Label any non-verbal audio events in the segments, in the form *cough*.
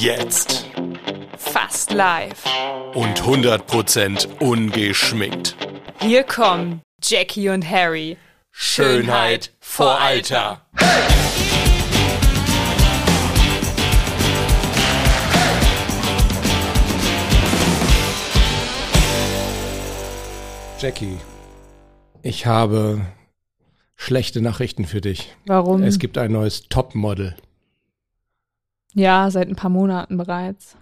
Jetzt. Fast live. Und 100% ungeschminkt. Hier kommen Jackie und Harry. Schönheit vor Alter. Jackie, ich habe schlechte Nachrichten für dich. Warum? Es gibt ein neues Topmodel. Ja, seit ein paar Monaten bereits.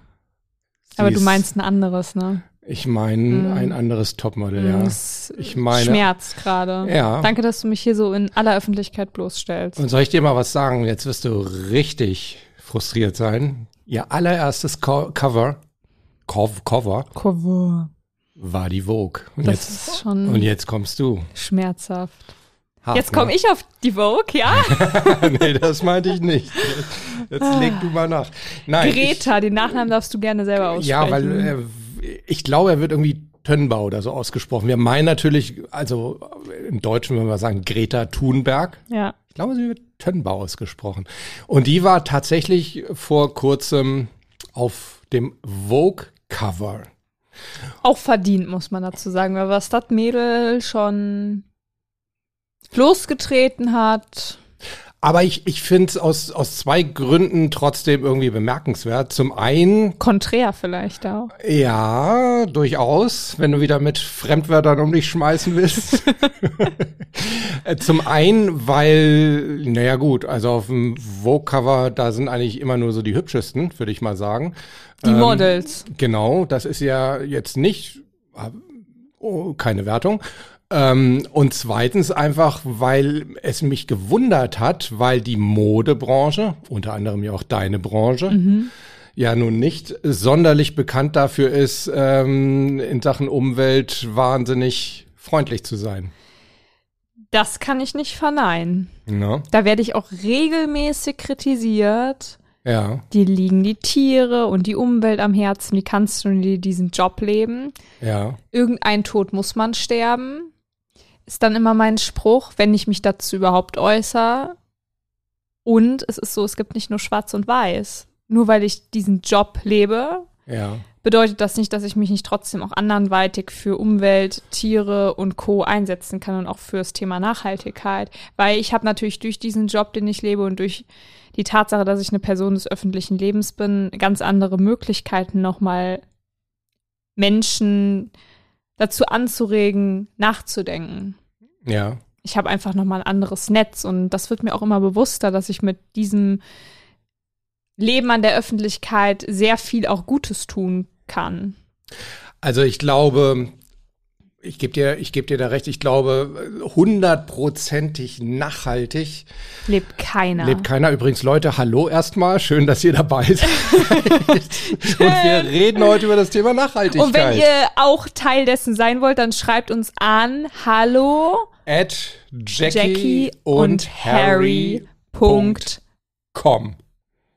Aber Sie du ist- meinst ein anderes, ne? Ich meine Mm. ein anderes Topmodel, Mm, ja. Das Ich meine. schmerzt gerade. Ja. Danke, dass du mich hier so in aller Öffentlichkeit bloßstellst. Und soll ich dir mal was sagen? Jetzt wirst du richtig frustriert sein. Ihr allererstes Co Cover, Cov Cover, Cover. war die Vogue. Und Das jetzt, ist schon und jetzt kommst du. schmerzhaft. Hart, Jetzt komme ne? ich auf die Vogue, ja? *laughs* nee, das meinte ich nicht. Jetzt leg du mal nach. Nein, Greta, den Nachnamen darfst du gerne selber Ich, aussprechen. ja, weil äh, ich glaube, er wird irgendwie Tönnbau oder so ausgesprochen. Wir meinen natürlich, also im Deutschen würden wir sagen Greta Thunberg. ja. Ich glaube, sie wird Tönnbau ausgesprochen. Und die war tatsächlich vor kurzem auf dem Vogue-Cover. Auch verdient, muss man dazu sagen, weil was das Mädel schon losgetreten hat. Aber ich, ich finde es aus, aus zwei Gründen trotzdem irgendwie bemerkenswert. Zum einen, Konträr vielleicht auch. ja, durchaus, wenn du wieder mit Fremdwörtern um dich schmeißen willst. *laughs* Äh, Zum einen, weil, naja gut, also auf dem Vogue-Cover, da sind eigentlich immer nur so die hübschesten, würde ich mal sagen. Die Ähm, Models. Genau, das ist ja jetzt nicht, oh, keine Wertung. Ähm, und zweitens einfach, weil es mich gewundert hat, weil die Modebranche, unter anderem ja auch deine Branche, ja nun nicht sonderlich bekannt dafür ist, ähm, in Sachen Umwelt wahnsinnig freundlich zu sein. Das kann ich nicht verneinen. Ne? Da werde ich auch regelmäßig kritisiert. Ja, Die liegen die Tiere und die Umwelt am Herzen. Wie kannst du diesen Job leben? ja. Irgendein Tod muss man sterben. Ist dann immer mein Spruch, wenn ich mich dazu überhaupt äußere. Und es ist so, es gibt nicht nur schwarz und weiß. Nur weil ich diesen Job lebe, Ja, bedeutet das nicht, dass ich mich nicht trotzdem auch anderweitig für Umwelt, Tiere und Co. einsetzen kann und auch fürs Thema Nachhaltigkeit. Weil ich habe natürlich durch diesen Job, den ich lebe und durch die Tatsache, dass ich eine Person des öffentlichen Lebens bin, ganz andere Möglichkeiten nochmal Menschen dazu anzuregen, nachzudenken. ja. Ich habe einfach nochmal ein anderes Netz und das wird mir auch immer bewusster, dass ich mit diesem Leben an der Öffentlichkeit sehr viel auch Gutes tun kann. Also ich glaube, ich gebe dir, ich gebe dir da recht, ich glaube, hundertprozentig nachhaltig Lebt keiner. lebt keiner. Übrigens, Leute, hallo erstmal, schön, dass ihr dabei seid. *laughs* Und wir reden heute über das Thema Nachhaltigkeit. und wenn ihr auch Teil dessen sein wollt, dann schreibt uns an hallo At Jackie, Jackie und Harry. Punkt Com.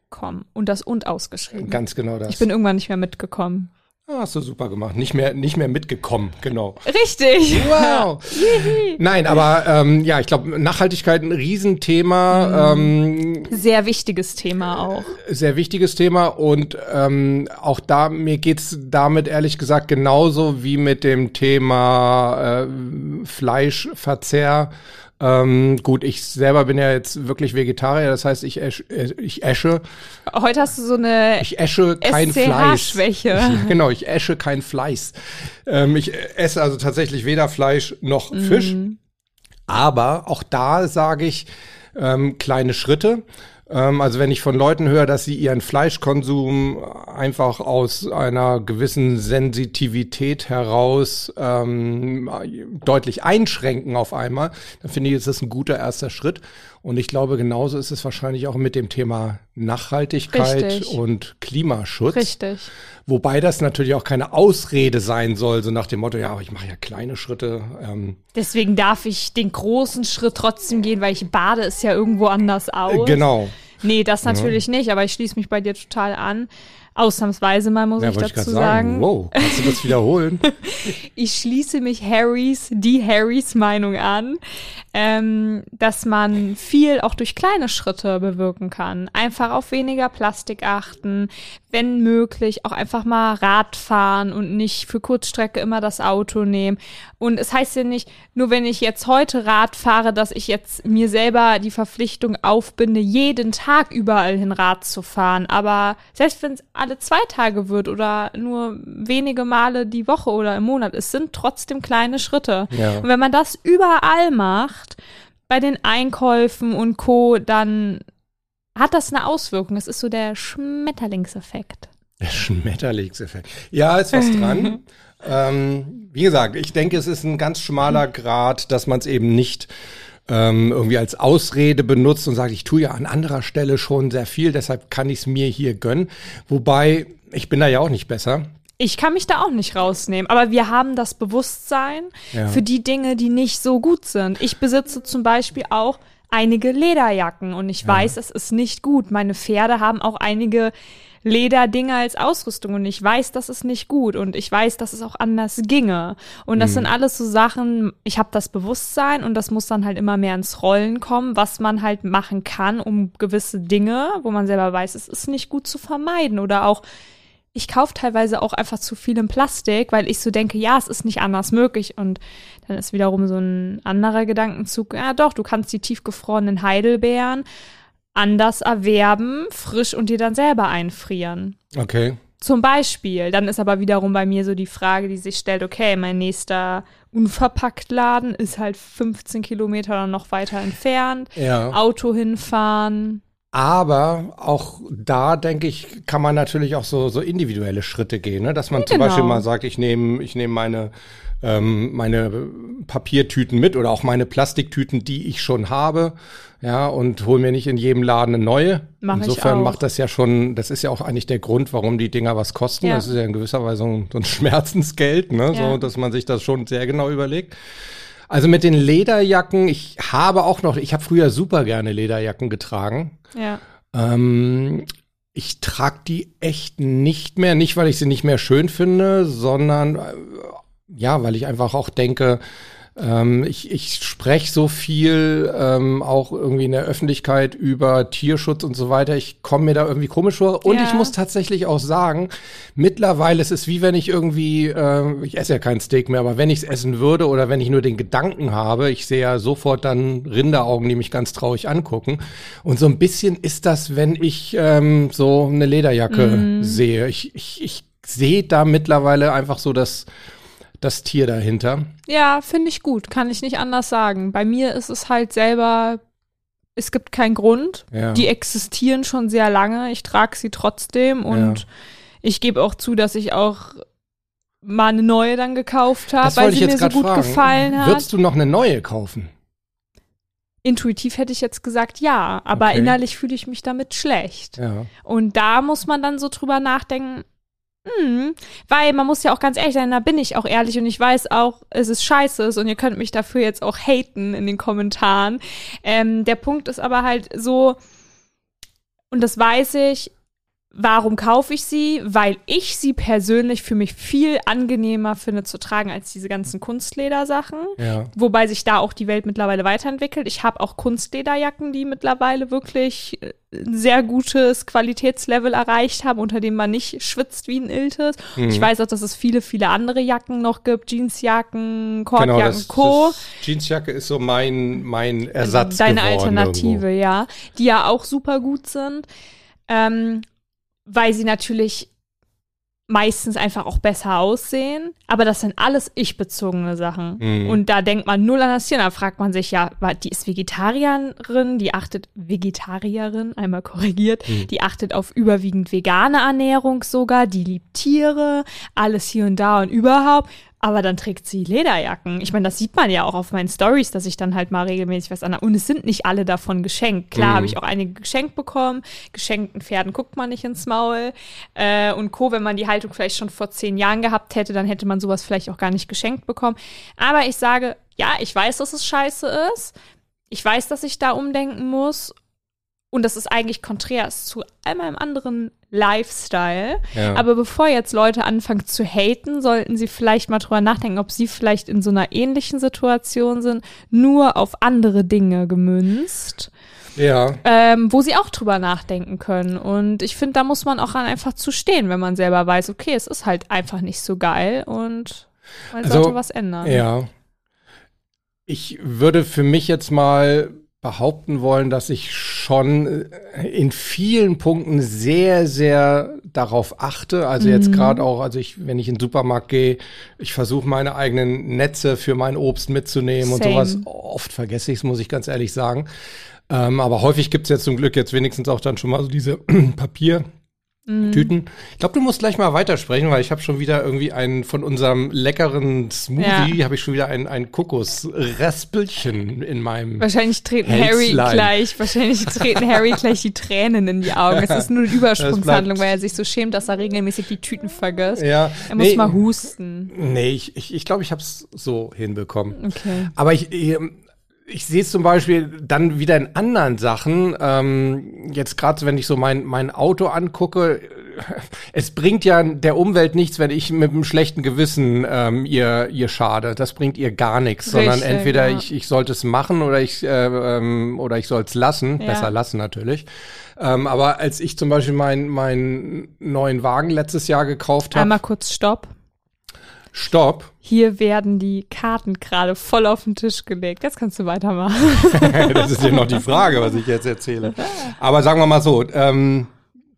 com. Und das und ausgeschrieben. Ganz genau das. Ich bin irgendwann nicht mehr mitgekommen. Hast du super gemacht. Nicht mehr, nicht mehr mitgekommen, genau. Richtig. Wow. *laughs* Nein, aber ähm, ja, ich glaube, Nachhaltigkeit ein Riesenthema. Ähm, Sehr wichtiges Thema auch. sehr wichtiges Thema und ähm, auch da, mir geht's damit ehrlich gesagt genauso wie mit dem Thema äh, Fleischverzehr. Ähm, gut, ich selber bin ja jetzt wirklich Vegetarier, das heißt, ich, äsch, ich esche, Heute hast du so eine ich esche kein Fleisch. SCH-Schwäche. Genau, ich esche kein Fleiß. Ähm, ich esse also tatsächlich weder Fleisch noch Fisch. Aber auch da sage ich ähm, kleine Schritte. Ähm, also wenn ich von Leuten höre, dass sie ihren Fleischkonsum einfach aus einer gewissen Sensitivität heraus ähm, deutlich einschränken auf einmal, dann finde ich, ist das ein guter erster Schritt. Und ich glaube, genauso ist es wahrscheinlich auch mit dem Thema Nachhaltigkeit Richtig. und Klimaschutz. Richtig. Wobei das natürlich auch keine Ausrede sein soll, so nach dem Motto, ja, aber ich mache ja kleine Schritte. Ähm, Deswegen darf ich den großen Schritt trotzdem gehen, weil ich bade es ja irgendwo anders aus. genau. Nee, das natürlich nicht, aber ich schließe mich bei dir total an. Ausnahmsweise mal, muss Ja, ich dazu ich sagen. sagen. Wow, kannst du das wiederholen? *laughs* Ich schließe mich Harrys, die Harrys Meinung an, ähm, dass man viel auch durch kleine Schritte bewirken kann. Einfach auf weniger Plastik achten, wenn möglich auch einfach mal Rad fahren und nicht für Kurzstrecke immer das Auto nehmen. Und es heißt ja nicht, nur wenn ich jetzt heute Rad fahre, dass ich jetzt mir selber die Verpflichtung aufbinde, jeden Tag überall hin Rad zu fahren. Aber selbst wenn es alle zwei Tage wird oder nur wenige Male die Woche oder im Monat, es sind trotzdem kleine Schritte. Ja. Und wenn man das überall macht, bei den Einkäufen und Co., dann hat das eine Auswirkung. Es ist so der Schmetterlingseffekt. Der Schmetterlingseffekt. Ja, ist was dran. *laughs* ähm, wie gesagt, ich denke, es ist ein ganz schmaler Grad, dass man es eben nicht ähm, irgendwie als Ausrede benutzt und sagt, ich tue ja an anderer Stelle schon sehr viel, deshalb kann ich es mir hier gönnen. Wobei, ich bin da ja auch nicht besser. Ich kann mich da auch nicht rausnehmen, aber wir haben das Bewusstsein Ja. für die Dinge, die nicht so gut sind. Ich besitze zum Beispiel auch einige Lederjacken und ich weiß, es ist nicht gut. Meine Pferde haben auch einige Lederdinger als Ausrüstung und ich weiß, das ist nicht gut und ich weiß, dass es auch anders ginge. Und das sind alles so Sachen, ich habe das Bewusstsein und das muss dann halt immer mehr ins Rollen kommen, was man halt machen kann, um gewisse Dinge, wo man selber weiß, es ist nicht gut zu vermeiden oder auch ich kaufe teilweise auch einfach zu viel in Plastik, weil ich so denke, ja, es ist nicht anders möglich. Und dann ist wiederum so ein anderer Gedankenzug, ja doch, du kannst die tiefgefrorenen Heidelbeeren anders erwerben, frisch und dir dann selber einfrieren. Okay. Zum Beispiel. Dann ist aber wiederum bei mir so die Frage, die sich stellt, okay, mein nächster Unverpacktladen ist halt 15 Kilometer oder noch weiter entfernt. Ja. Auto hinfahren. Aber auch da, denke ich, kann man natürlich auch so, so individuelle Schritte gehen, ne? dass man zum Genau. Beispiel mal sagt, ich nehme ich nehme meine, ähm, meine Papiertüten mit oder auch meine Plastiktüten, die ich schon habe, ja, und hole mir nicht in jedem Laden eine neue. Mach Insofern auch. macht das ja schon, das ist ja auch eigentlich der Grund, warum die Dinger was kosten. Ja. Das ist ja in gewisser Weise so ein, so ein *laughs* Schmerzensgeld, ne? Ja. so, dass man sich das schon sehr genau überlegt. Also mit den Lederjacken, ich habe auch noch, ich habe früher super gerne Lederjacken getragen. Ja. Ähm, ich trage die echt nicht mehr, nicht weil ich sie nicht mehr schön finde, sondern äh, ja, weil ich einfach auch denke, ähm, ich, ich spreche so viel ähm, auch irgendwie in der Öffentlichkeit über Tierschutz und so weiter. Ich komme mir da irgendwie komisch vor. Und Ja. ich muss tatsächlich auch sagen, mittlerweile ist es wie wenn ich irgendwie, äh, ich esse ja kein Steak mehr, aber wenn ich es essen würde oder wenn ich nur den Gedanken habe, ich sehe ja sofort dann Rinderaugen, die mich ganz traurig angucken. Und so ein bisschen ist das, wenn ich ähm, so eine Lederjacke sehe. Ich, ich, ich sehe da mittlerweile einfach so das, das Tier dahinter. Ja, finde ich gut, kann ich nicht anders sagen. Bei mir ist es halt selber, es gibt keinen Grund. Ja. Die existieren schon sehr lange, ich trage sie trotzdem und Ja. ich gebe auch zu, dass ich auch mal eine neue dann gekauft habe, weil sie ich mir so gut fragen. gefallen hat. Würdest du noch eine neue kaufen? Intuitiv hätte ich jetzt gesagt ja, aber Okay. innerlich fühle ich mich damit schlecht. Ja. Und da muss man dann so drüber nachdenken, hm, weil man muss ja auch ganz ehrlich sein, da bin ich auch ehrlich und ich weiß auch, es ist scheiße und ihr könnt mich dafür jetzt auch haten in den Kommentaren. Ähm, der Punkt ist aber halt so, und das weiß ich, warum kaufe ich sie? Weil ich sie persönlich für mich viel angenehmer finde zu tragen als diese ganzen Kunstledersachen. Ja. Wobei sich da auch die Welt mittlerweile weiterentwickelt. Ich habe auch Kunstlederjacken, die mittlerweile wirklich äh, ein sehr gutes Qualitätslevel erreicht haben, unter dem man nicht schwitzt wie ein Iltis. Mhm. Ich weiß auch, dass es viele, viele andere Jacken noch gibt. Jeansjacken, Kordjacken, Genau, das, Co. das Jeansjacke ist so mein, mein Ersatz Deine geworden Alternative, irgendwo. ja. Die ja auch super gut sind. Ähm, weil sie natürlich meistens einfach auch besser aussehen. Aber das sind alles ich-bezogene Sachen. Mhm. Und da denkt man null an das Tier. Da fragt man sich, ja, die ist Vegetarierin, die achtet, Vegetarierin, einmal korrigiert, Mhm. die achtet auf überwiegend vegane Ernährung sogar, die liebt Tiere, alles hier und da und überhaupt. Aber dann trägt sie Lederjacken. Ich meine, das sieht man ja auch auf meinen Stories, dass ich dann halt mal regelmäßig was an. Und es sind nicht alle davon geschenkt. Klar Mhm. habe ich auch einige geschenkt bekommen. Geschenkten Pferden guckt man nicht ins Maul. Äh, und Co., wenn man die Haltung vielleicht schon vor zehn Jahren gehabt hätte, dann hätte man sowas vielleicht auch gar nicht geschenkt bekommen. Aber ich sage, ja, ich weiß, dass es scheiße ist. Ich weiß, dass ich da umdenken muss. Und das ist eigentlich konträr ist zu all meinem anderen Lifestyle. Ja. Aber bevor jetzt Leute anfangen zu haten, sollten sie vielleicht mal drüber nachdenken, ob sie vielleicht in so einer ähnlichen Situation sind, nur auf andere Dinge gemünzt, Ja. ähm, wo sie auch drüber nachdenken können. Und ich finde, da muss man auch einfach zu stehen, wenn man selber weiß, okay, es ist halt einfach nicht so geil und man Also, sollte was ändern. Ja. Ich würde für mich jetzt mal behaupten wollen, dass ich schon äh, in vielen Punkten sehr, sehr darauf achte. Also jetzt Mhm. gerade auch, also ich, wenn ich in den Supermarkt gehe, ich versuche meine eigenen Netze für mein Obst mitzunehmen und Same. sowas. Oft vergesse ich es, muss ich ganz ehrlich sagen. Ähm, aber häufig gibt's jetzt zum Glück jetzt wenigstens auch dann schon mal so diese *clears throat* Papier. Mhm. Tüten. Ich glaube, du musst gleich mal weitersprechen, weil ich habe schon wieder irgendwie einen von unserem leckeren Smoothie, habe ich schon wieder ein, ein Kokosraspelchen in meinem. Wahrscheinlich treten Harry gleich, wahrscheinlich treten Harry *laughs* gleich die Tränen in die Augen. Es ist nur eine *laughs* Übersprungshandlung, weil er sich so schämt, dass er regelmäßig die Tüten vergisst. Ja, Er muss nee, mal husten. Nee, ich ich, ich, glaube, ich habe es so hinbekommen. Okay. Aber ich, ich, sehe es zum Beispiel dann wieder in anderen Sachen. Ähm, jetzt gerade, wenn ich so mein, mein Auto angucke, es bringt ja der Umwelt nichts, wenn ich mit einem schlechten Gewissen ähm, ihr, ihr schade. Das bringt ihr gar nichts, sondern Richtig, entweder ja. ich, ich sollte es machen oder ich, äh, ähm, oder ich soll es lassen. Ja. Besser lassen natürlich. Ähm, aber als ich zum Beispiel meinen meinen neuen Wagen letztes Jahr gekauft habe, Einmal kurz Stopp. Stopp. Hier werden die Karten gerade voll auf den Tisch gelegt. Jetzt kannst du weitermachen. *laughs* das ist ja noch die Frage, was ich jetzt erzähle. Aber sagen wir mal so, ähm,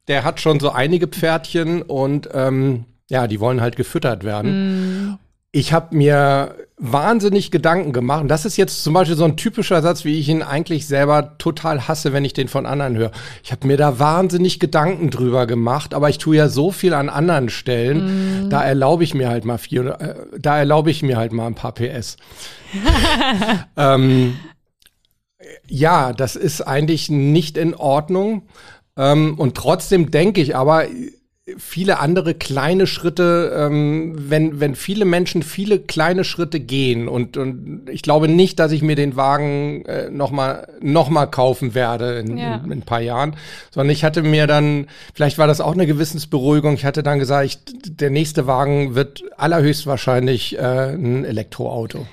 der hat schon so einige Pferdchen und ähm, ja, die wollen halt gefüttert werden. Ich habe mir wahnsinnig Gedanken gemacht. Und das ist jetzt zum Beispiel so ein typischer Satz, wie ich ihn eigentlich selber total hasse, wenn ich den von anderen höre. Ich habe mir da wahnsinnig Gedanken drüber gemacht, aber ich tue ja so viel an anderen Stellen. Da erlaube ich mir halt mal viel, äh, da erlaube ich mir halt mal ein paar PS. *laughs* ähm, ja, das ist eigentlich nicht in Ordnung. Ähm, und trotzdem denke ich aber, viele andere kleine Schritte, ähm, wenn, wenn viele Menschen viele kleine Schritte gehen und, und ich glaube nicht, dass ich mir den Wagen äh, nochmal noch mal kaufen werde in, Ja. in, in ein paar Jahren, sondern ich hatte mir dann, vielleicht war das auch eine Gewissensberuhigung, ich hatte dann gesagt, ich, der nächste Wagen wird allerhöchstwahrscheinlich äh, ein Elektroauto.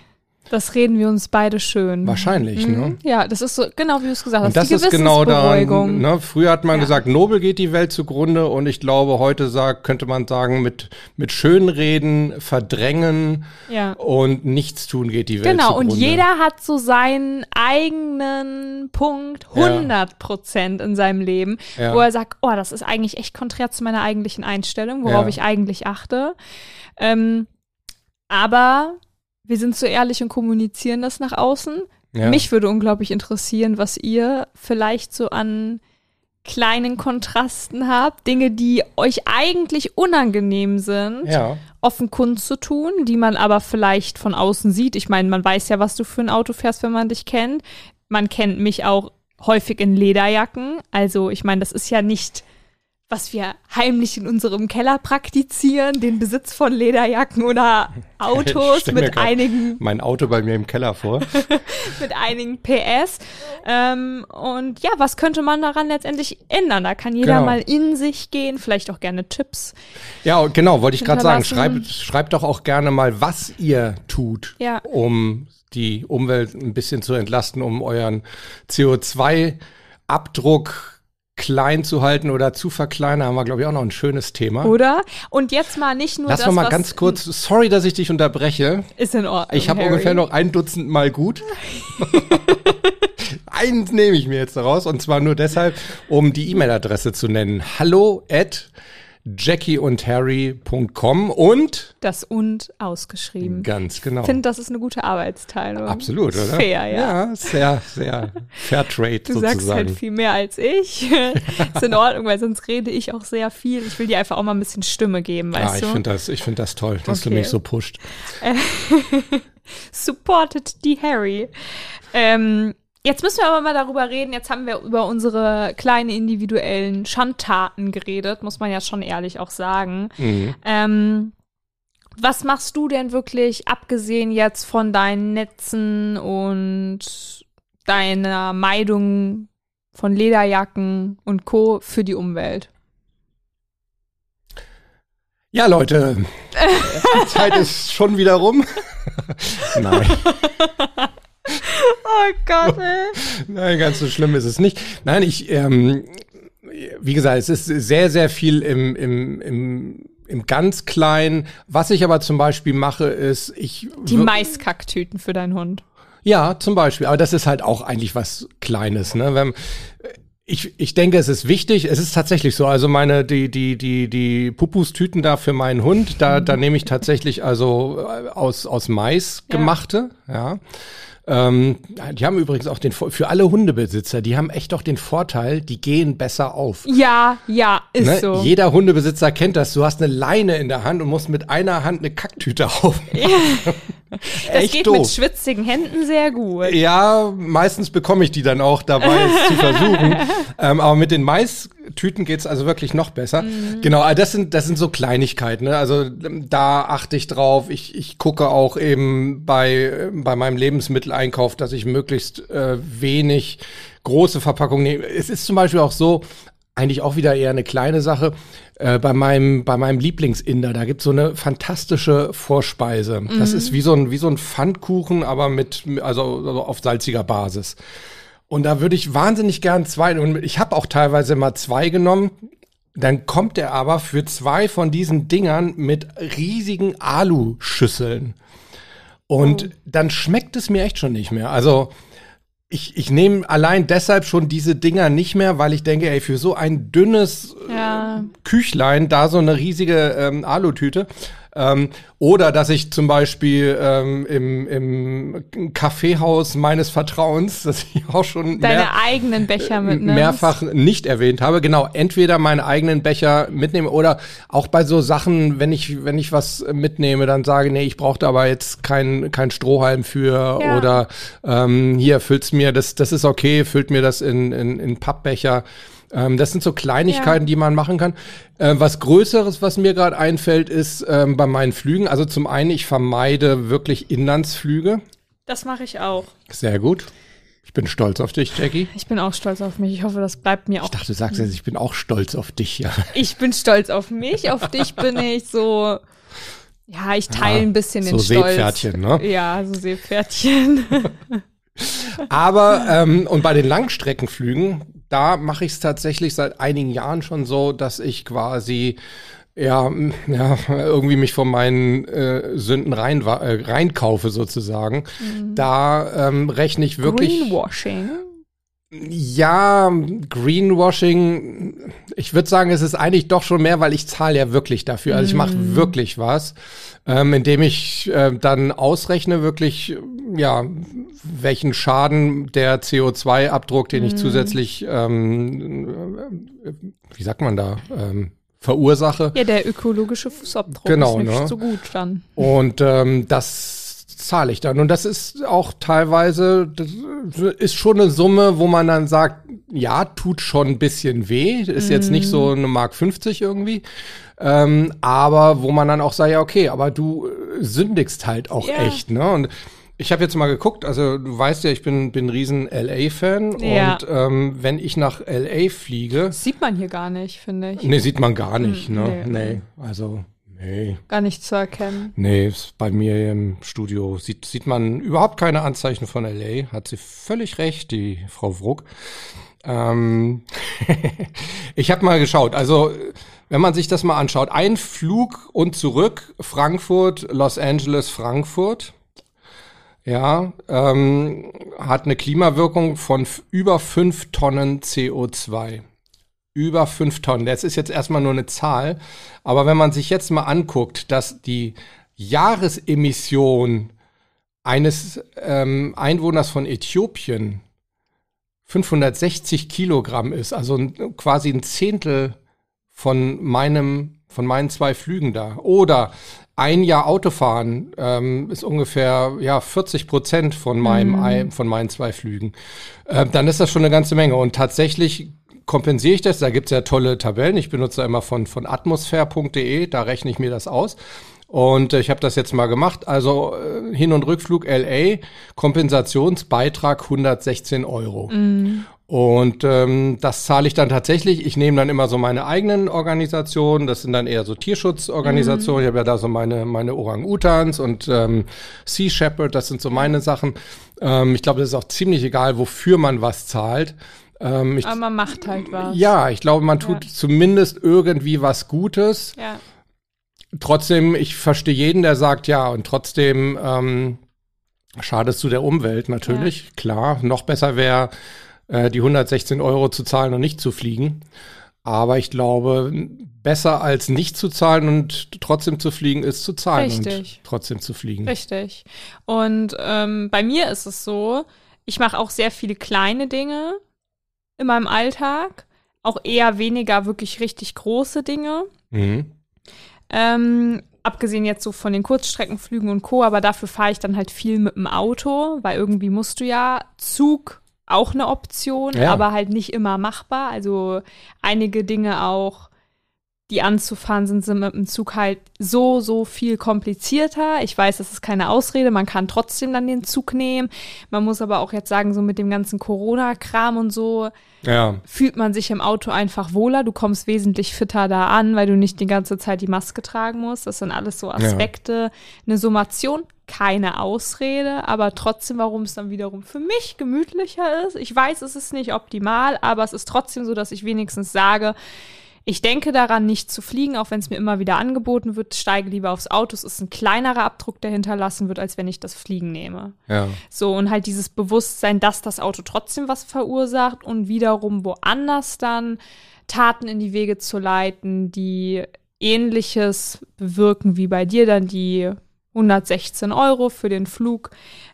Das reden wir uns beide schön. Wahrscheinlich, ne? Mhm. Ja, das ist so, genau wie du es gesagt hast. Und das die ist genau daran, ne? Früher hat man Ja. gesagt, Nobel geht die Welt zugrunde und ich glaube, heute sagt, könnte man sagen, mit, mit Schönreden, Verdrängen Ja. und Nichtstun geht die Welt Genau, zugrunde. und jeder hat so seinen eigenen Punkt, Ja. 100 Prozent in seinem Leben, Ja. wo er sagt, oh, das ist eigentlich echt konträr zu meiner eigentlichen Einstellung, worauf Ja. ich eigentlich achte. Ähm, aber wir sind so ehrlich und kommunizieren das nach außen. Ja. Mich würde unglaublich interessieren, was ihr vielleicht so an kleinen Kontrasten habt, Dinge, die euch eigentlich unangenehm sind Ja, offen kundzutun, die man aber vielleicht von außen sieht. Ich meine, man weiß ja, was du für ein Auto fährst, wenn man dich kennt. Man kennt mich auch häufig in Lederjacken. Also ich meine, das ist ja nicht, was wir heimlich in unserem Keller praktizieren, den Besitz von Lederjacken oder *laughs* Autos mit einigen mein Auto bei mir im Keller vor. *laughs* mit einigen PS. Ähm, und ja, was könnte man daran letztendlich ändern? Da kann jeder Genau. mal in sich gehen, vielleicht auch gerne Tipps. Ja, genau, wollte ich gerade sagen. Schreibt, schreibt doch auch gerne mal, was ihr tut, Ja. um die Umwelt ein bisschen zu entlasten, um euren CO2-Abdruck klein zu halten oder zu verkleinern. Haben wir, glaube ich, auch noch ein schönes Thema. Oder? Und jetzt mal nicht nur Lass das, mal ganz kurz, sorry, dass ich dich unterbreche. ist in Ordnung. Ich habe ungefähr noch ein Dutzend Mal gut. *laughs* Eins nehme ich mir jetzt daraus und zwar nur deshalb, um die E-Mail-Adresse zu nennen. Hallo at jackieundharry.com und das und ausgeschrieben. ganz genau. Ich finde, das ist eine gute Arbeitsteilung. Absolut, oder? Fair, ja. Ja, sehr, sehr fair trade Du sozusagen. sagst halt viel mehr als ich. *laughs* ist in Ordnung, weil sonst rede ich auch sehr viel. Ich will dir einfach auch mal ein bisschen Stimme geben, ja, weißt ich du? finde das, ich finde das toll, dass du Okay. mich so pusht. *laughs* Supported die Harry. Ähm, jetzt müssen wir aber mal darüber reden. Jetzt haben wir über unsere kleinen individuellen Schandtaten geredet, muss man ja schon ehrlich auch sagen. Mhm. Ähm, was machst du denn wirklich, abgesehen jetzt von deinen Netzen und deiner Meidung von Lederjacken und Co. für die Umwelt? Ja, Leute, *laughs* die Zeit ist schon wieder rum. *laughs* Nein. Oh Gott, ey. Nein, ganz so schlimm ist es nicht. Nein, ich, ähm, wie gesagt, es ist sehr, sehr viel im, im, im, im ganz Kleinen. Was ich aber zum Beispiel mache, ist, ich. Die Maiskacktüten für deinen Hund. Ja, zum Beispiel. Aber das ist halt auch eigentlich was Kleines, ne? Wenn, ich, ich denke, es ist wichtig. Es ist tatsächlich so. Also meine, die, die, die, die Pupustüten da für meinen Hund, da, da nehme ich tatsächlich also äh, aus, aus Mais gemachte, ja. ja. Ähm, die haben übrigens auch den, für alle Hundebesitzer, die haben echt auch den Vorteil, die gehen besser auf. Ja, ja, ist ne? so. Jeder Hundebesitzer kennt das. Du hast eine Leine in der Hand und musst mit einer Hand eine Kacktüte *laughs* aufmachen. Ja. Das *laughs* Echt geht doof. mit schwitzigen Händen sehr gut. Ja, meistens bekomme ich die dann auch dabei, es zu versuchen. *laughs* Ähm, aber mit den Maistüten geht's also wirklich noch besser. Mhm. Genau, also das sind, das sind so Kleinigkeiten. Ne? Also da achte ich drauf. Ich, ich gucke auch eben bei, bei meinem Lebensmitteleinkauf, dass ich möglichst äh, wenig große Verpackungen nehme. Es ist zum Beispiel auch so, eigentlich auch wieder eher eine kleine Sache. Äh, bei meinem, bei meinem Lieblingsinder, da gibt's so eine fantastische Vorspeise. Mhm. Das ist wie so ein, wie so ein Pfannkuchen, aber mit, also, also auf salziger Basis. Und da würde ich wahnsinnig gern zwei, und ich habe auch teilweise mal zwei genommen. Dann kommt er aber für zwei von diesen Dingern mit riesigen Aluschüsseln. Und oh. dann schmeckt es mir echt schon nicht mehr. Also, ich, ich nehme allein deshalb schon diese Dinger nicht mehr, weil ich denke, ey, für so ein dünnes ja. Küchlein da so eine riesige ähm, Alutüte. Ähm, oder dass ich zum Beispiel ähm, im, im Kaffeehaus meines Vertrauens, *laughs* das ich auch schon deine mehr, eigenen Becher mitnimmst. mehrfach nicht erwähnt habe, genau, entweder meine eigenen Becher mitnehme oder auch bei so Sachen, wenn ich wenn ich was mitnehme, dann sage, nee, ich brauche da aber jetzt kein kein Strohhalm für ja. oder ähm, hier füllt's mir, das das ist okay, füllt mir das in in, in Pappbecher. Ähm, das sind so Kleinigkeiten, ja. die man machen kann. Äh, was Größeres, was mir gerade einfällt, ist ähm, bei meinen Flügen. Also zum einen, ich vermeide wirklich Inlandsflüge. Das mache ich auch. Sehr gut. Ich bin stolz auf dich, Jackie. Ich bin auch stolz auf mich. Ich hoffe, das bleibt mir auch. Ich dachte, du sagst jetzt, ich bin auch stolz auf dich, ja. Ich bin stolz auf mich. Auf dich bin ich so. Ja, ich teile ja, ein bisschen den so Stolz. Seepferdchen, ne? Ja, so Seepferdchen. *laughs* Aber, ähm, und bei den Langstreckenflügen, da mache ich es tatsächlich seit einigen Jahren schon so, dass ich quasi ja, ja, irgendwie mich von meinen äh, Sünden rein, äh, reinkaufe sozusagen. Mhm. Da ähm, rechne ich wirklich. Greenwashing. Ja, Greenwashing, ich würde sagen, es ist eigentlich doch schon mehr, weil ich zahle ja wirklich dafür. Also ich mache mm. wirklich was, ähm, indem ich äh, dann ausrechne wirklich, ja, welchen Schaden der CO2-Abdruck, den ich mhm. zusätzlich, ähm, wie sagt man da, ähm, verursache. Ja, der ökologische Fußabdruck genau, ist nicht ne? so gut dann. Und ähm, das zahle ich dann. Und das ist auch teilweise, das ist schon eine Summe, wo man dann sagt, ja, tut schon ein bisschen weh. Ist mm. jetzt nicht so eine Mark 50 irgendwie. Ähm, aber wo man dann auch sagt, ja, okay, aber du äh, sündigst halt auch yeah. echt, ne? Und ich habe jetzt mal geguckt, also du weißt ja, ich bin, bin ein riesen LA-Fan ja. und ähm, wenn ich nach LA fliege. Sieht man hier gar nicht, finde ich. Nee, sieht man gar nicht, hm, ne? Nee. nee. Also Nee. Gar nicht zu erkennen. Nee, bei mir im Studio sieht, sieht man überhaupt keine Anzeichen von LA. Hat sie völlig recht, die Frau Wruck. Ähm *laughs* ich habe mal geschaut. Also, wenn man sich das mal anschaut, ein Flug und zurück, Frankfurt, Los Angeles, Frankfurt. Ja, ähm, hat eine Klimawirkung von über fünf Tonnen CO2 über fünf Tonnen. Das ist jetzt erstmal nur eine Zahl. Aber wenn man sich jetzt mal anguckt, dass die Jahresemission eines ähm, Einwohners von Äthiopien 560 Kilogramm ist, also quasi ein Zehntel von meinem, von meinen zwei Flügen da. Oder ein Jahr Autofahren ähm, ist ungefähr ja 40 Prozent von meinem mm. von meinen zwei Flügen. Äh, dann ist das schon eine ganze Menge. Und tatsächlich kompensiere ich das. Da gibt es ja tolle Tabellen. Ich benutze immer von, von atmosphäre.de, da rechne ich mir das aus. Und äh, ich habe das jetzt mal gemacht. Also äh, Hin- und Rückflug LA, Kompensationsbeitrag 116 Euro. Mm. Und ähm, das zahle ich dann tatsächlich. Ich nehme dann immer so meine eigenen Organisationen. Das sind dann eher so Tierschutzorganisationen. Mhm. Ich habe ja da so meine, meine Orang-Utans und ähm, Sea Shepherd. Das sind so meine Sachen. Ähm, ich glaube, das ist auch ziemlich egal, wofür man was zahlt. Ähm, ich, Aber man macht halt was. Ja, ich glaube, man tut ja. zumindest irgendwie was Gutes. Ja. Trotzdem, ich verstehe jeden, der sagt, ja, und trotzdem ähm, schadest du der Umwelt natürlich. Ja. Klar, noch besser wäre äh, die 116 Euro zu zahlen und nicht zu fliegen. Aber ich glaube, besser als nicht zu zahlen und trotzdem zu fliegen, ist zu zahlen Richtig. und trotzdem zu fliegen. Richtig. Und ähm, bei mir ist es so, ich mache auch sehr viele kleine Dinge in meinem Alltag, auch eher weniger wirklich richtig große Dinge. Mhm. Ähm, abgesehen jetzt so von den Kurzstreckenflügen und Co., aber dafür fahre ich dann halt viel mit dem Auto, weil irgendwie musst du ja Zug auch eine Option, ja. aber halt nicht immer machbar. Also einige Dinge auch, die anzufahren sind, sind mit dem Zug halt so, so viel komplizierter. Ich weiß, das ist keine Ausrede, man kann trotzdem dann den Zug nehmen. Man muss aber auch jetzt sagen, so mit dem ganzen Corona-Kram und so, ja. fühlt man sich im Auto einfach wohler. Du kommst wesentlich fitter da an, weil du nicht die ganze Zeit die Maske tragen musst. Das sind alles so Aspekte. Ja. Eine Summation keine Ausrede, aber trotzdem, warum es dann wiederum für mich gemütlicher ist. Ich weiß, es ist nicht optimal, aber es ist trotzdem so, dass ich wenigstens sage, ich denke daran, nicht zu fliegen, auch wenn es mir immer wieder angeboten wird, steige lieber aufs Auto. Es ist ein kleinerer Abdruck, der hinterlassen wird, als wenn ich das Fliegen nehme. Ja. So, und halt dieses Bewusstsein, dass das Auto trotzdem was verursacht und wiederum woanders dann Taten in die Wege zu leiten, die ähnliches bewirken wie bei dir, dann die 116 Euro für den Flug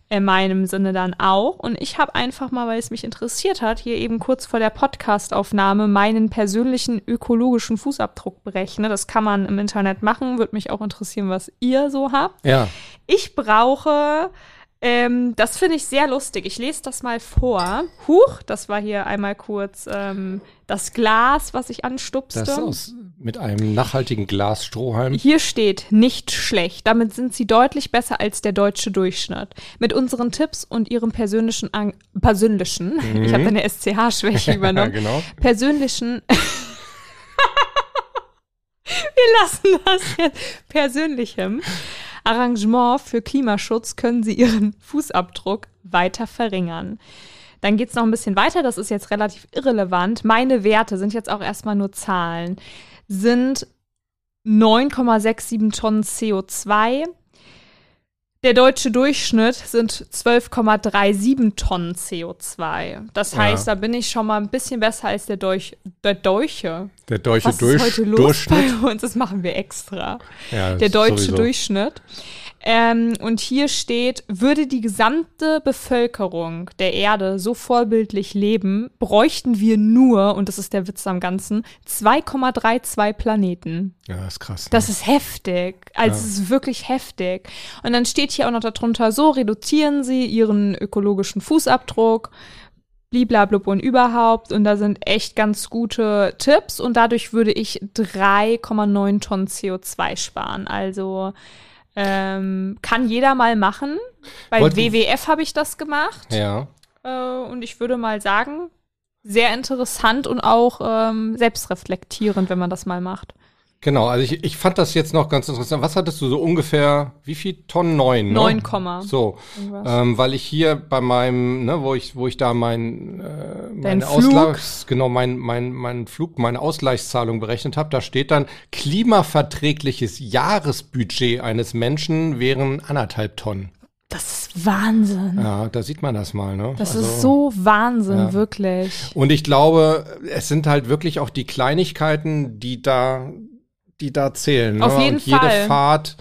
in meinem Sinne dann auch. Und ich habe einfach mal, weil es mich interessiert hat, hier eben kurz vor der Podcastaufnahme meinen persönlichen ökologischen Fußabdruck berechnet. Das kann man im Internet machen. Würde mich auch interessieren, was ihr so habt. Ja. Ich brauche ähm, das finde ich sehr lustig. Ich lese das mal vor. Huch, das war hier einmal kurz ähm, das Glas, was ich anstupste. Das aus, mit einem nachhaltigen Glasstrohhalm. Hier steht nicht schlecht. Damit sind sie deutlich besser als der deutsche Durchschnitt. Mit unseren Tipps und ihrem persönlichen, An persönlichen, *laughs* mhm. ich habe eine SCH-Schwäche *laughs* übernommen, ja, genau. persönlichen *laughs* Wir lassen das jetzt persönlichem Arrangement für Klimaschutz können Sie Ihren Fußabdruck weiter verringern. Dann geht es noch ein bisschen weiter, das ist jetzt relativ irrelevant. Meine Werte sind jetzt auch erstmal nur Zahlen. Sind 9,67 Tonnen CO2, der deutsche Durchschnitt sind 12,37 Tonnen CO2. Das heißt, ja. da bin ich schon mal ein bisschen besser als der, Deuch, der Deutsche. Der deutsche Was Durch ist heute los Durchschnitt. Bei uns? Das machen wir extra. Ja, der deutsche sowieso. Durchschnitt. Ähm, und hier steht, würde die gesamte Bevölkerung der Erde so vorbildlich leben, bräuchten wir nur, und das ist der Witz am Ganzen, 2,32 Planeten. Ja, das ist krass. Ne? Das ist heftig. Also ja. es ist wirklich heftig. Und dann steht hier auch noch darunter, so reduzieren Sie Ihren ökologischen Fußabdruck bliblablub und überhaupt. Und da sind echt ganz gute Tipps. Und dadurch würde ich 3,9 Tonnen CO2 sparen. Also ähm, kann jeder mal machen. Bei Wollt WWF habe ich das gemacht. Ja. Äh, und ich würde mal sagen, sehr interessant und auch ähm, selbstreflektierend, wenn man das mal macht. Genau, also ich, ich fand das jetzt noch ganz interessant. Was hattest du so ungefähr, wie viel Tonnen? Neun, ne? Neun Komma. So, ähm, weil ich hier bei meinem, ne, wo ich, wo ich da mein, äh, meine Ausgleichs, genau, mein, mein, mein Flug, meine Ausgleichszahlung berechnet habe, da steht dann, klimaverträgliches Jahresbudget eines Menschen wären anderthalb Tonnen. Das ist Wahnsinn. Ja, da sieht man das mal, ne? Das also, ist so Wahnsinn, ja. wirklich. Und ich glaube, es sind halt wirklich auch die Kleinigkeiten, die da die da zählen. Auf ne? jeden und jede Fall. Fahrt,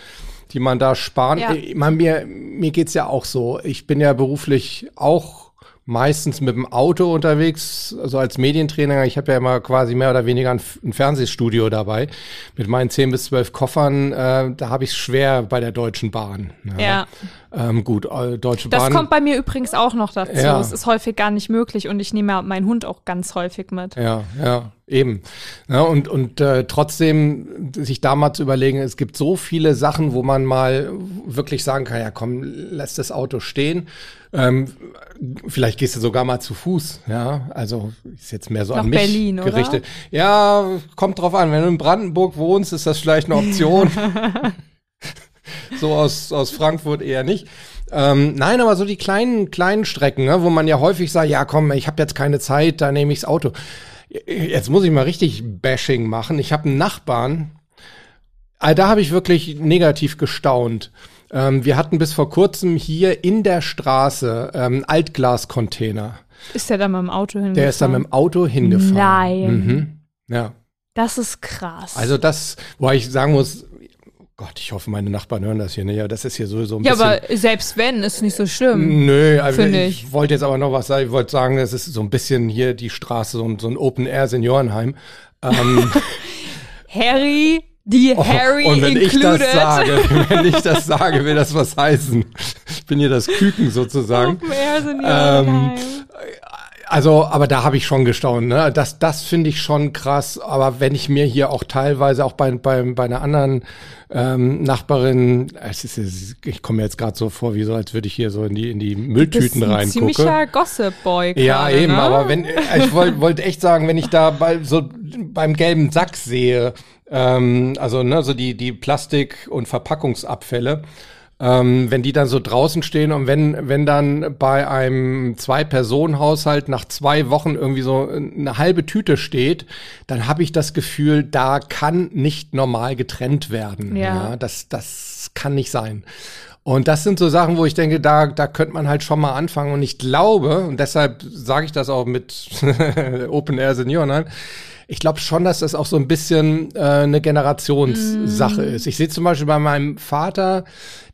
die man da sparen. Ja. Ich mein, mir, mir geht's ja auch so. Ich bin ja beruflich auch meistens mit dem Auto unterwegs, also als Medientrainer. Ich habe ja immer quasi mehr oder weniger ein, ein, Fernsehstudio dabei. Mit meinen zehn bis zwölf Koffern, äh, da habe ich es schwer bei der Deutschen Bahn. Ja. ja. Ähm, gut, äh, Deutsche das Bahn. Das kommt bei mir übrigens auch noch dazu. Ja. Es ist häufig gar nicht möglich und ich nehme ja meinen Hund auch ganz häufig mit. Ja, ja. eben. Ja, und und äh, trotzdem sich da mal zu überlegen, es gibt so viele Sachen, wo man mal wirklich sagen kann, ja komm, lass das Auto stehen. Ähm, vielleicht gehst du sogar mal zu Fuß, ja. Also ist jetzt mehr so Nach an mich Berlin, oder? gerichtet. Ja, kommt drauf an. Wenn du in Brandenburg wohnst, ist das vielleicht eine Option. *laughs* so aus, aus Frankfurt eher nicht. Ähm, nein, aber so die kleinen, kleinen Strecken, ne, wo man ja häufig sagt, ja komm, ich habe jetzt keine Zeit, da nehme ich das Auto. Jetzt muss ich mal richtig Bashing machen. Ich habe einen Nachbarn, ah, da habe ich wirklich negativ gestaunt. Ähm, wir hatten bis vor kurzem hier in der Straße ähm, Altglascontainer. Ist der da mit dem Auto hingefahren? Der ist dann mit dem Auto hingefahren. Nein. Mhm. Ja. Das ist krass. Also das, wo ich sagen muss, Gott, ich hoffe, meine Nachbarn hören das hier nicht. Ja, das ist hier sowieso ein ja, bisschen. aber selbst wenn, ist nicht so schlimm. Nö, also Finde ich, ich. wollte jetzt aber noch was sagen. Ich wollte sagen, das ist so ein bisschen hier die Straße, so ein, so ein Open-Air-Seniorenheim. Ähm, *laughs* Harry, die Harry Oh, und wenn included. ich das sage, *laughs* wenn ich das sage, will das was heißen. Ich bin hier das Küken sozusagen. Open Air sind Ähm, ja. Also, aber da habe ich schon gestaunt, ne? Das, das finde ich schon krass. Aber wenn ich mir hier auch teilweise auch bei, bei, bei einer anderen ähm, Nachbarin, es ist, es ist, ich komme mir jetzt gerade so vor, wie so, als würde ich hier so in die, in die Mülltüten Bist ein reingucken. ziemlicher Gossip-Boy Ja, eben, ne? aber wenn, ich wollte wollt echt sagen, wenn ich da bei, so beim gelben Sack sehe, ähm, also ne, so die, die Plastik- und Verpackungsabfälle, ähm, wenn die dann so draußen stehen und wenn, wenn dann bei einem Zwei-Personen-Haushalt nach zwei Wochen irgendwie so eine halbe Tüte steht, dann habe ich das Gefühl, da kann nicht normal getrennt werden. Ja. das, das kann nicht sein. Und das sind so Sachen, wo ich denke, da, da könnte man halt schon mal anfangen. Und ich glaube, und deshalb sage ich das auch mit *laughs* Open Air Seniorenheim, ich glaube schon, dass das auch so ein bisschen äh, eine Generationssache ist. Ich sehe zum Beispiel bei meinem Vater,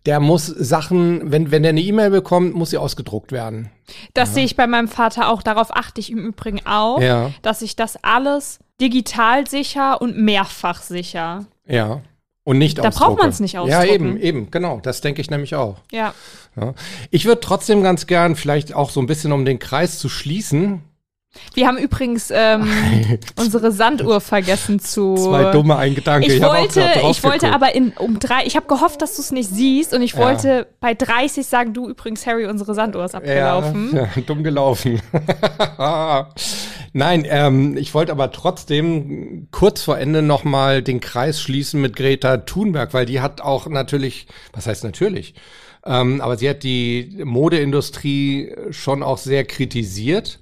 der muss Sachen, wenn, wenn der eine E-Mail bekommt, muss sie ausgedruckt werden. Das sehe ich bei meinem Vater auch. Darauf achte ich im Übrigen auch, Ja. dass ich das alles digital sicher und mehrfach sicher. Ja. Und nicht Da braucht ausdrucke. man's nicht Ja, ausdrucken. eben, eben, genau. Das denke ich nämlich auch. Ja. Ja. Ich würde trotzdem ganz gern, vielleicht auch so ein bisschen, um den Kreis zu schließen, Wir haben übrigens ähm, *laughs* unsere Sanduhr vergessen zu. zwei dumme ein Gedanke. Ich auch wollte, ich wollte geguckt. aber in um drei, ich habe gehofft, dass du es nicht siehst und ich Ja. wollte bei 30 sagen, du übrigens, Harry, unsere Sanduhr ist abgelaufen. Ja, *laughs* ja, dumm gelaufen. *laughs* Nein, ähm, ich wollte aber trotzdem kurz vor Ende noch mal den Kreis schließen mit Greta Thunberg, weil die hat auch natürlich, was heißt natürlich, ähm, aber sie hat die Modeindustrie schon auch sehr kritisiert.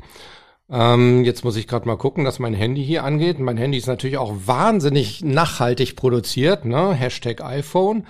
Ähm, jetzt muss ich gerade mal gucken, dass mein Handy hier angeht. Mein Handy ist natürlich auch wahnsinnig nachhaltig produziert, ne? Hashtag iPhone.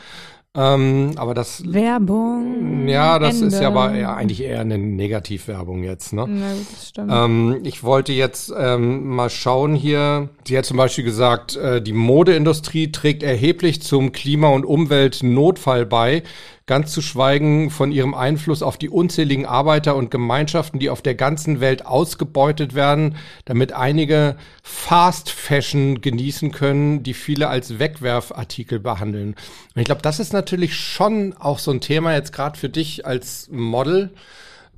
Ähm, aber das Werbung. ja, das ist Ende. ja aber ja, eigentlich eher eine Negativwerbung jetzt, ne? Na gut, das stimmt. Ähm, ich wollte jetzt ähm, mal schauen hier. Sie hat zum Beispiel gesagt, äh, die Modeindustrie trägt erheblich zum Klima- und Umweltnotfall bei, ganz zu schweigen von ihrem Einfluss auf die unzähligen Arbeiter und Gemeinschaften, die auf der ganzen Welt ausgebeutet werden, damit einige Fast Fashion genießen können, die viele als Wegwerfartikel behandeln. Und ich glaube, das ist natürlich schon auch so ein Thema jetzt gerade für dich als Model.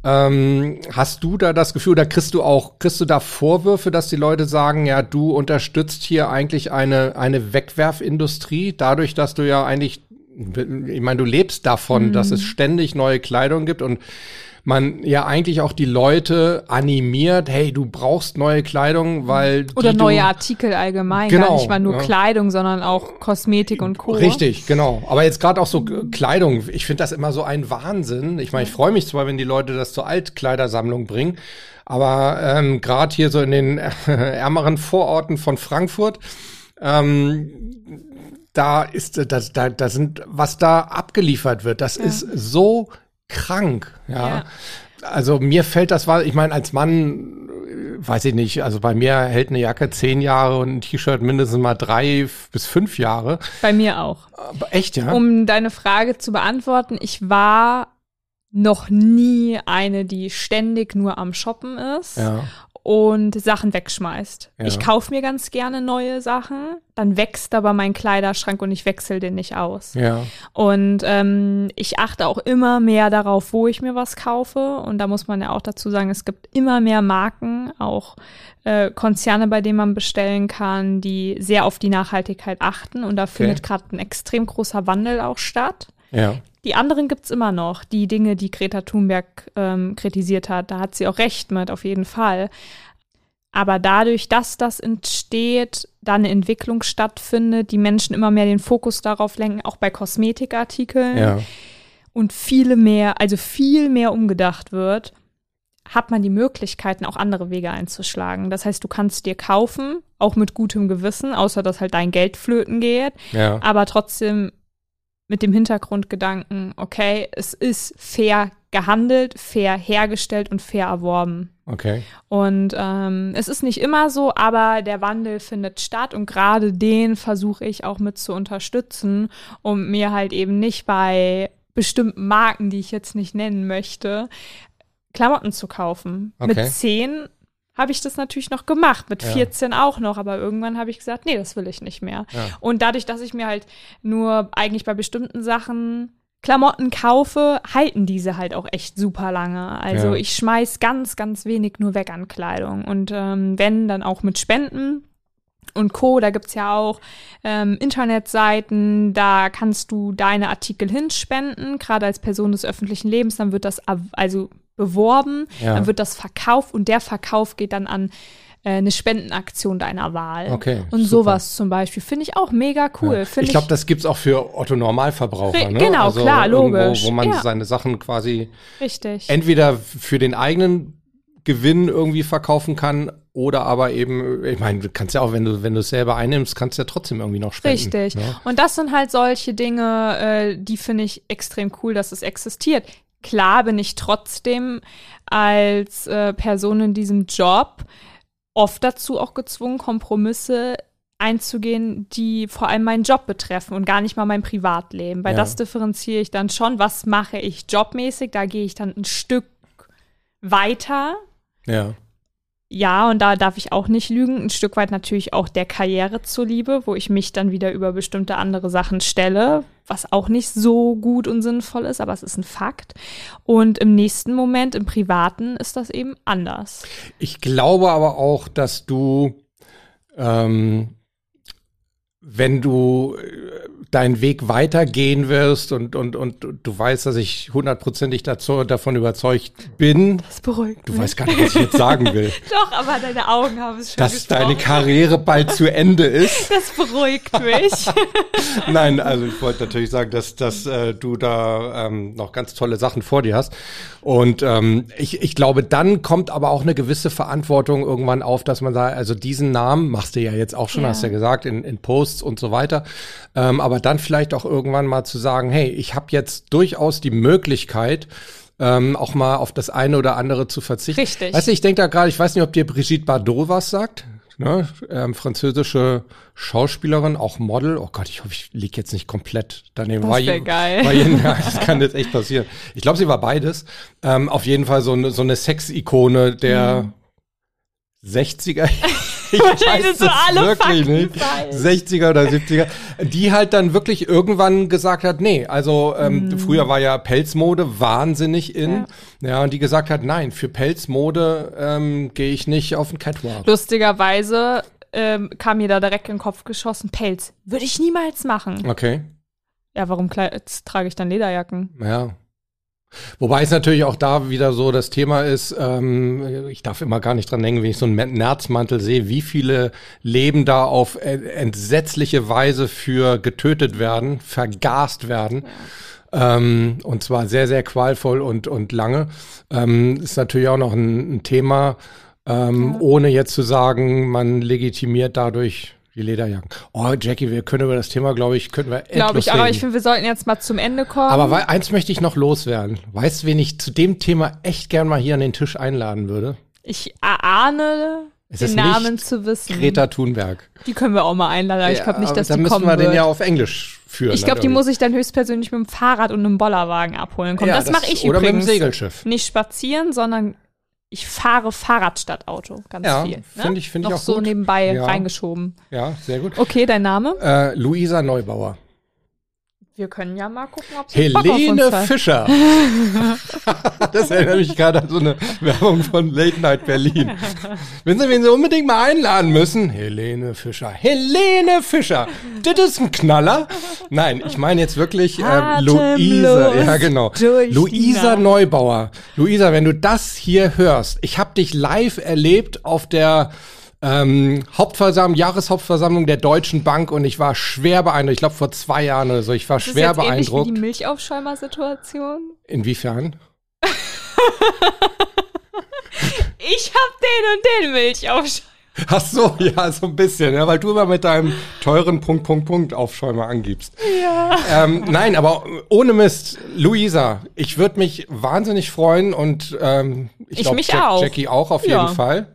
Ähm, hast du da das Gefühl, oder kriegst du auch, kriegst du da Vorwürfe, dass die Leute sagen, ja, du unterstützt hier eigentlich eine, eine Wegwerfindustrie, dadurch, dass du ja eigentlich, ich meine, du lebst davon, dass es ständig neue Kleidung gibt und man ja eigentlich auch die Leute animiert, hey, du brauchst neue Kleidung, weil Oder du, neue Artikel allgemein, Genau, gar nicht mal nur ja. Kleidung, sondern auch Kosmetik und Co. Richtig, genau. Aber jetzt gerade auch so Kleidung, ich finde das immer so ein Wahnsinn. Ich meine, ich freue mich zwar, wenn die Leute das zur Altkleidersammlung bringen, aber ähm, gerade hier so in den *laughs* ärmeren Vororten von Frankfurt, ähm, da ist das, da, da sind, was da abgeliefert wird, das ist so krank, ja. Ja. Also mir fällt das ich meine, als Mann, äh, weiß ich nicht, also bei mir hält eine Jacke zehn Jahre und ein T-Shirt mindestens mal drei bis fünf Jahre. Bei mir auch. Aber echt, ja? Um deine Frage zu beantworten, ich war noch nie eine, die ständig nur am Shoppen ist. ja. Und Sachen wegschmeißt. Ja. Ich kaufe mir ganz gerne neue Sachen, dann wächst aber mein Kleiderschrank und ich wechsle den nicht aus. Ja. Und ähm, ich achte auch immer mehr darauf, wo ich mir was kaufe. Und da muss man ja auch dazu sagen, es gibt immer mehr Marken, auch äh, Konzerne, bei denen man bestellen kann, die sehr auf die Nachhaltigkeit achten. Und da findet gerade ein extrem großer Wandel auch statt. Ja. Die anderen gibt's immer noch, die Dinge, die Greta Thunberg ähm, kritisiert hat. Da hat sie auch recht mit, auf jeden Fall. Aber dadurch, dass das entsteht, da eine Entwicklung stattfindet, die Menschen immer mehr den Fokus darauf lenken, auch bei Kosmetikartikeln Ja. und viele mehr, also viel mehr umgedacht wird, hat man die Möglichkeiten, auch andere Wege einzuschlagen. Das heißt, du kannst dir kaufen, auch mit gutem Gewissen, außer dass halt dein Geld flöten geht, Ja. aber trotzdem mit dem Hintergrundgedanken, okay, es ist fair gehandelt, fair hergestellt und fair erworben. Okay. Und ähm, es ist nicht immer so, aber der Wandel findet statt und gerade den versuche ich auch mit zu unterstützen, um mir halt eben nicht bei bestimmten Marken, die ich jetzt nicht nennen möchte, Klamotten zu kaufen. Okay. Mit 10 habe ich das natürlich noch gemacht, mit Ja. 14 auch noch, aber irgendwann habe ich gesagt, nee, das will ich nicht mehr. Ja. Und dadurch, dass ich mir halt nur eigentlich bei bestimmten Sachen Klamotten kaufe, halten diese halt auch echt super lange. Also Ja. ich schmeiß ganz, ganz wenig nur weg an Kleidung. Und ähm, wenn, dann auch mit Spenden und Co. Da gibt's ja auch ähm, Internetseiten, da kannst du deine Artikel hinspenden, gerade als Person des öffentlichen Lebens, dann wird das also beworben, Ja. dann wird das verkauft und der Verkauf geht dann an äh, eine Spendenaktion deiner Wahl. Okay, Und super. sowas zum Beispiel finde ich auch mega cool. Ja. Ich glaube, das gibt's auch für Otto Normalverbraucher. Ne? genau, klar, irgendwo, logisch. Wo man Ja. seine Sachen quasi richtig. entweder für den eigenen Gewinn irgendwie verkaufen kann oder aber eben, ich meine, du kannst ja auch, wenn du wenn du es selber einnimmst, kannst du ja trotzdem irgendwie noch spenden. Richtig. Ne? Und das sind halt solche Dinge, äh, die finde ich extrem cool, dass es existiert. Klar bin ich trotzdem als äh, Person in diesem Job oft dazu auch gezwungen, Kompromisse einzugehen, die vor allem meinen Job betreffen und gar nicht mal mein Privatleben. Weil Ja. das differenziere ich dann schon. Was mache ich jobmäßig? Da gehe ich dann ein Stück weiter. Ja. Ja, und da darf ich auch nicht lügen. Ein Stück weit natürlich auch der Karriere zuliebe, wo ich mich dann wieder über bestimmte andere Sachen stelle, was auch nicht so gut und sinnvoll ist, aber es ist ein Fakt. Und im nächsten Moment, im Privaten, ist das eben anders. Ich glaube aber auch, dass du, ähm, wenn du äh, deinen Weg weitergehen wirst und, und, und du weißt, dass ich hundertprozentig dazu, davon überzeugt bin, Das beruhigt du mich. weißt gar nicht, was ich jetzt sagen will, *laughs* Doch, aber deine Augen haben es schon dass gesprochen. deine Karriere bald zu Ende ist. *laughs* Das beruhigt mich. *laughs* Nein, also ich wollte natürlich sagen, dass, dass äh, du da ähm, noch ganz tolle Sachen vor dir hast. Und ähm, ich, ich glaube, dann kommt aber auch eine gewisse Verantwortung irgendwann auf, dass man sagt, also diesen Namen machst du ja jetzt auch schon, Ja. hast du ja gesagt, in, in Posts und so weiter. Ähm, aber dann vielleicht auch irgendwann mal zu sagen, hey, ich habe jetzt durchaus die Möglichkeit, ähm, auch mal auf das eine oder andere zu verzichten. Richtig. Weißt du, ich denke da gerade, ich weiß nicht, ob dir Brigitte Bardot was sagt. Ne? Ähm, französische Schauspielerin, auch Model. Oh Gott, ich hoffe, ich lieg jetzt nicht komplett daneben. Das War wär je- geil. War je, *laughs* ja, das kann jetzt echt passieren. Ich glaube, sie war beides. Ähm, auf jeden Fall so eine, so eine Sex-Ikone der 60er. Ich. *laughs* Wahrscheinlich so alle Fakten nicht. falsch. 60er oder 70er, die halt dann wirklich irgendwann gesagt hat, nee, also ähm, früher war ja Pelzmode wahnsinnig in, ja. und die gesagt hat, nein, für Pelzmode ähm, gehe ich nicht auf den Catwalk. Lustigerweise ähm, kam mir da direkt in den Kopf geschossen, Pelz. Würde ich niemals machen. Okay, Ja, warum trage ich dann Lederjacken? ja. Wobei es natürlich auch da wieder so das Thema ist, ähm, ich darf immer gar nicht dran denken, wenn ich so einen Nerzmantel sehe, wie viele Leben da auf entsetzliche Weise für getötet werden, vergast werden. Ähm, und zwar sehr, sehr qualvoll und, und lange. Ähm, ist natürlich auch noch ein, ein Thema, ähm, ohne jetzt zu sagen, man legitimiert dadurch die Lederjacken. Oh, Jackie, wir können über das Thema, glaube ich, können wir Glaube endlos ich, aber reden. ich finde, wir sollten jetzt mal zum Ende kommen. Aber eins möchte ich noch loswerden. Weißt du, wen ich zu dem Thema echt gern mal hier an den Tisch einladen würde? ich erahne, Es den Namen zu wissen. Greta Thunberg. Die können wir auch mal einladen, ich glaube nicht, dass dann die müssen kommen wir den wird. ja auf Englisch führen. ich glaube, die muss ich dann höchstpersönlich mit dem Fahrrad und einem Bollerwagen abholen kommen. Ja, das, mache ich Oder übrigens. mit dem Segelschiff. Nicht spazieren, sondern ich fahre Fahrrad statt Auto, ganz Ja, viel. Ne? find ich- find ich Noch auch so gut. nebenbei Ja. reingeschoben. Ja, sehr gut. Okay, dein Name? Äh, Luisa Neubauer. Wir können ja mal gucken, ob sie Bock auf Helene uns hat. Fischer. *laughs* das erinnert mich gerade an so eine Werbung von Late Night Berlin. Wenn Sie wen Sie unbedingt mal einladen müssen, Helene Fischer. Helene Fischer. Das ist ein Knaller. Nein, ich meine jetzt wirklich ähm, Luisa. Ja, genau. Luisa. Neubauer. Luisa, wenn du das hier hörst, ich habe dich live erlebt auf der ähm, Hauptversammlung, Jahreshauptversammlung der Deutschen Bank und ich war schwer beeindruckt. Ich glaube vor zwei Jahren oder so. Ich war Das ist schwer jetzt ähnlich beeindruckt. wie die Milchaufschäumer-Situation. Inwiefern? *laughs* Ich hab den und den Milchaufschäumer. Ach so, ja, so ein bisschen, ja, weil du immer mit deinem teuren Punkt, Punkt, Punkt Aufschäumer angibst. Ja. Ähm, nein, aber ohne Mist, Luisa, ich würde mich wahnsinnig freuen und ähm, ich, Ich glaube, auch. Jackie auch auf Ja. jeden Fall.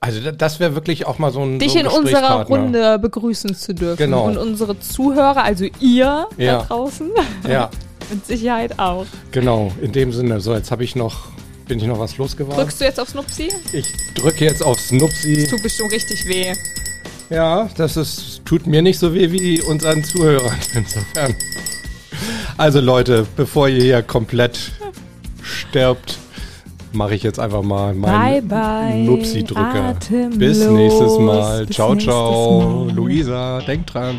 Also da- das wäre wirklich auch mal so ein Dich so ein in unserer. Runde begrüßen zu dürfen. Genau. Und unsere Zuhörer, also ihr Ja. da draußen, Ja, *laughs* mit Sicherheit auch. genau, in dem Sinne. So, jetzt habe ich noch, bin ich noch was losgeworden? Drückst du jetzt auf Snupsi? Ich drücke jetzt auf Snupsi. Tut bestimmt richtig weh. Ja, das ist, tut mir nicht so weh wie unseren Zuhörern. *laughs* Insofern. Also Leute, bevor ihr hier komplett stirbt, mache ich jetzt einfach mal meinen. Nupsi-Drücker. Bis nächstes Mal. Bis ciao, nächstes ciao. Mal. Luisa, denk dran.